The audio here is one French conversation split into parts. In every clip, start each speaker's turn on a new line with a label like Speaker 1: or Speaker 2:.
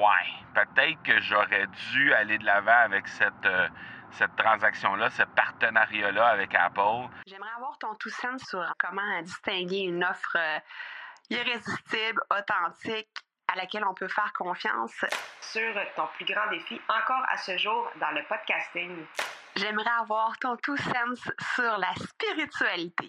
Speaker 1: ouais, peut-être que j'aurais dû aller de l'avant avec cette, euh, cette transaction-là, ce partenariat-là avec Apple.
Speaker 2: J'aimerais avoir ton tout sens sur comment distinguer une offre euh, irrésistible, authentique, à laquelle on peut faire confiance.
Speaker 3: Sur ton plus grand défi encore à ce jour dans le podcasting.
Speaker 2: J'aimerais avoir ton tout sens sur la spiritualité.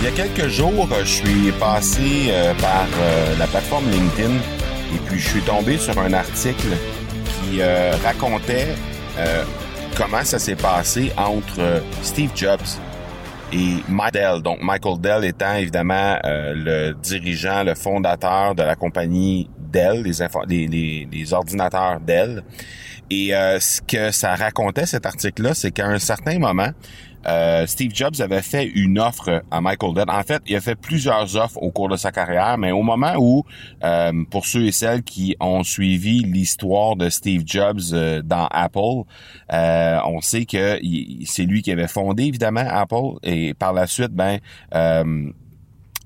Speaker 1: Il y a quelques jours, je suis passé euh, par euh, la plateforme LinkedIn et puis je suis tombé sur un article qui euh, racontait comment ça s'est passé entre Steve Jobs et Mike Dell. Donc Michael Dell étant évidemment le dirigeant, le fondateur de la compagnie Dell, les, les, les ordinateurs Dell. Et ce que ça racontait cet article-là, c'est qu'à un certain moment, euh, Steve Jobs avait fait une offre à Michael Dell. En fait, il a fait plusieurs offres au cours de sa carrière, mais au moment où, euh, pour ceux et celles qui ont suivi l'histoire de Steve Jobs euh, dans Apple, on sait que c'est lui qui avait fondé évidemment Apple et par la suite, ben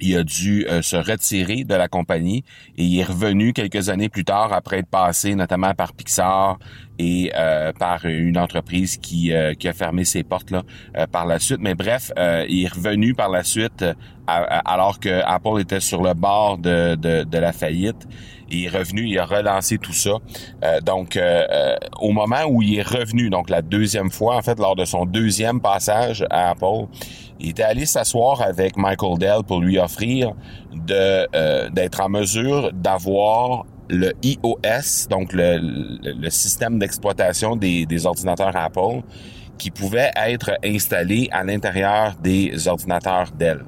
Speaker 1: il a dû se retirer de la compagnie et il est revenu quelques années plus tard après être passé notamment par Pixar et euh, par une entreprise qui, euh, qui a fermé ses portes là euh, par la suite. Mais bref, il est revenu par la suite alors que Apple était sur le bord de, de, de, la faillite. Il est revenu, il a relancé tout ça. donc, au moment où il est revenu, donc la deuxième fois, en fait, lors de son deuxième passage à Apple, il était allé s'asseoir avec Michael Dell pour lui offrir de d'être en mesure d'avoir le iOS, donc le, système d'exploitation des, des, ordinateurs Apple, qui pouvait être installé à l'intérieur des ordinateurs Dell.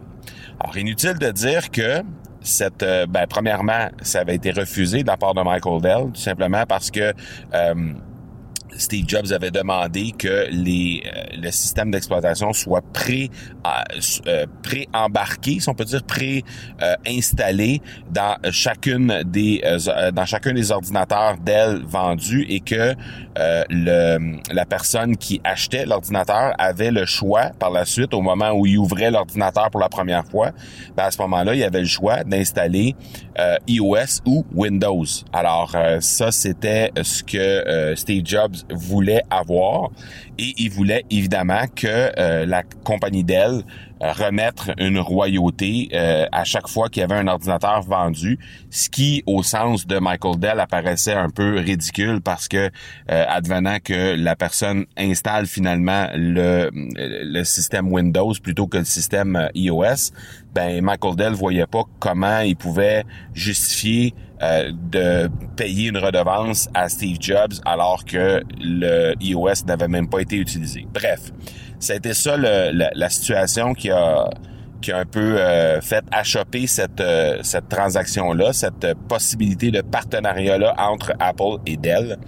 Speaker 1: Alors, inutile de dire que cette, euh, ben, premièrement, ça avait été refusé de la part de Michael Dell, tout simplement parce que euh, Steve Jobs avait demandé que les, euh, le système d'exploitation soit pré euh, euh, pré-embarqué, si on peut dire pré-installé dans chacune des dans chacun des ordinateurs Dell vendus et que le, la personne qui achetait l'ordinateur avait le choix par la suite au moment où il ouvrait l'ordinateur pour la première fois, ben à ce moment-là, il avait le choix d'installer iOS ou Windows. Alors ça c'était ce que Steve Jobs voulait avoir. Et il voulait évidemment que euh, la compagnie Dell remettre une royauté euh, à chaque fois qu'il y avait un ordinateur vendu, ce qui, au sens de Michael Dell, apparaissait un peu ridicule parce que, advenant que la personne installe finalement le, le système Windows plutôt que le système iOS, ben Michael Dell voyait pas comment il pouvait justifier de payer une redevance à Steve Jobs alors que le iOS n'avait même pas été utilisé. Bref, ça a été ça la, situation qui a qui a un peu euh, fait achoper cette euh, cette transaction là, cette possibilité de partenariat là entre Apple et Dell.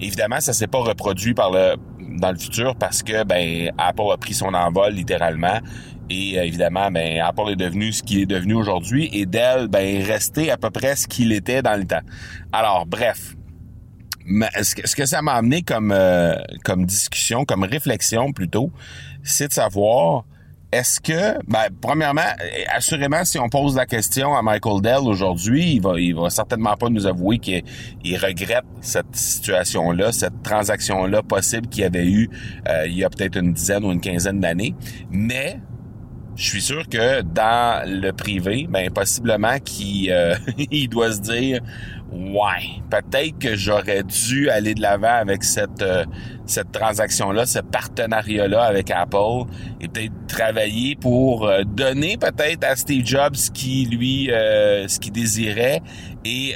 Speaker 1: Évidemment, ça s'est pas reproduit dans le futur parce que ben Apple a pris son envol littéralement et euh, évidemment ben Apple est devenu ce qu'il est devenu aujourd'hui et Dell ben est resté à peu près ce qu'il était dans le temps. Alors bref, ce que, ce que ça m'a amené comme comme discussion, comme réflexion plutôt, c'est de savoir est-ce que, ben, premièrement, assurément, si on pose la question à Michael Dell aujourd'hui, il va, il va certainement pas nous avouer qu'il regrette cette situation-là, cette transaction-là possible qu'il avait eu euh, il y a peut-être une dizaine ou une quinzaine d'années. Mais je suis sûr que dans le privé, ben possiblement qu'il euh, il doit se dire ouais, peut-être que j'aurais dû aller de l'avant avec cette euh, cette transaction-là, ce partenariat-là avec Apple, et peut-être travailler pour euh, donner peut-être à Steve Jobs ce qui lui euh, ce qu'il désirait et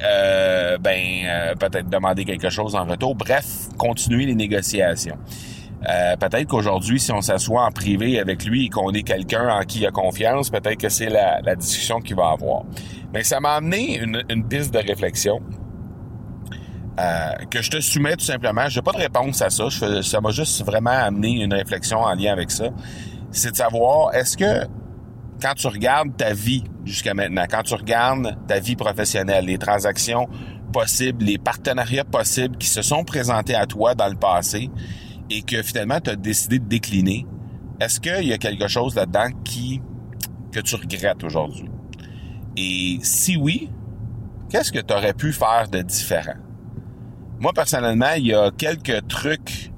Speaker 1: ben peut-être demander quelque chose en retour. Bref, continuer les négociations. Euh, peut-être qu'aujourd'hui, si on s'assoit en privé avec lui et qu'on est quelqu'un en qui il a confiance, peut-être que c'est la, discussion qu'il va avoir. Mais ça m'a amené une, une, piste de réflexion euh, que je te soumets tout simplement. J'ai pas de réponse à ça. Je, ça m'a juste vraiment amené une réflexion en lien avec ça. C'est de savoir, est-ce que quand tu regardes ta vie jusqu'à maintenant, quand tu regardes ta vie professionnelle, les transactions possibles, les partenariats possibles qui se sont présentés à toi dans le passé et que finalement tu as décidé de décliner, est-ce qu'il y a quelque chose là-dedans qui que tu regrettes aujourd'hui? Et si oui, qu'est-ce que tu aurais pu faire de différent? Moi, personnellement, il y a quelques trucs,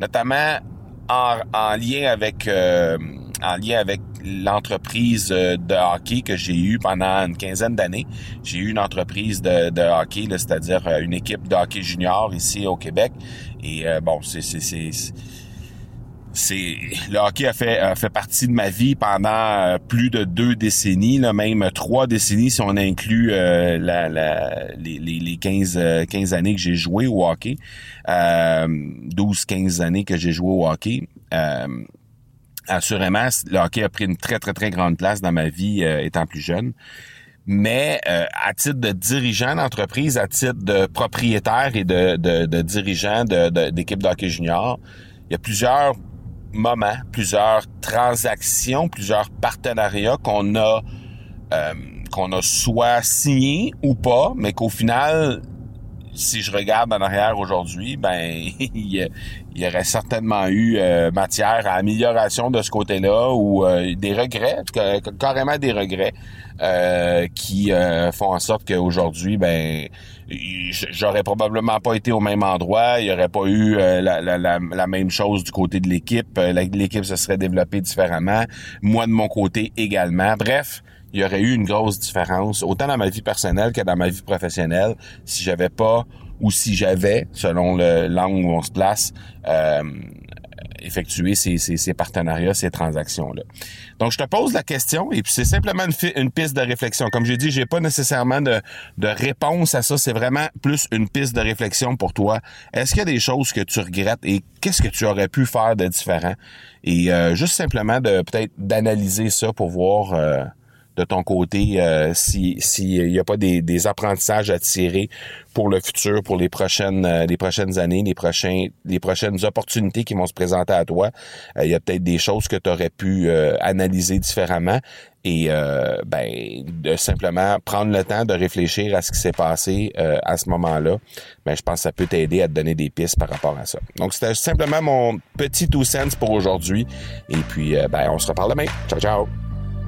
Speaker 1: notamment en, lien avec euh, en lien avec l'entreprise euh, de hockey que j'ai eue pendant une quinzaine d'années. J'ai eu une entreprise de, hockey, c'est-à-dire euh, une équipe de hockey junior ici au Québec. Et euh, bon, c'est c'est le hockey a fait a fait partie de ma vie pendant plus de deux décennies, là, même trois décennies si on inclut la, la, les, les 15, 15 années que j'ai joué au hockey, euh, 12-15 années que j'ai joué au hockey assurément, le hockey a pris une très, très, très grande place dans ma vie euh, étant plus jeune. Mais euh, à titre de dirigeant d'entreprise, à titre de propriétaire et de, de, de dirigeant d'équipe de, de, hockey junior, il y a plusieurs moments, plusieurs transactions, plusieurs partenariats qu'on a euh, qu'on a soit signé ou pas, mais qu'au final, si je regarde en arrière aujourd'hui, ben il y, aurait certainement eu euh, matière à amélioration de ce côté-là ou euh, des regrets, carrément des regrets euh, qui font en sorte qu'aujourd'hui, ben j'aurais probablement pas été au même endroit, il y aurait pas eu la, la, même chose du côté de l'équipe, l'équipe se serait développée différemment, moi de mon côté également. Bref, il y aurait eu une grosse différence, autant dans ma vie personnelle que dans ma vie professionnelle, si j'avais pas ou si j'avais, selon le l'angle où on se place, euh, effectuer ces, ces, partenariats, ces transactions-là. Donc, je te pose la question et puis c'est simplement une, une, piste de réflexion. Comme j'ai dit, j'ai pas nécessairement de, de réponse à ça. C'est vraiment plus une piste de réflexion pour toi. Est-ce qu'il y a des choses que tu regrettes et qu'est-ce que tu aurais pu faire de différent? Et euh, juste simplement de peut-être d'analyser ça pour voir... Euh, de ton côté euh, si s'il n'y a pas des, apprentissages à tirer pour le futur, pour les prochaines euh, les prochaines années, les prochains les prochaines opportunités qui vont se présenter à toi. Euh, il y a peut-être des choses que tu aurais pu analyser différemment et ben de simplement prendre le temps de réfléchir à ce qui s'est passé à ce moment-là. Ben je pense que ça peut t'aider à te donner des pistes par rapport à ça. Donc c'était simplement mon petit two cents pour aujourd'hui et puis ben on se reparle demain. Ciao ciao.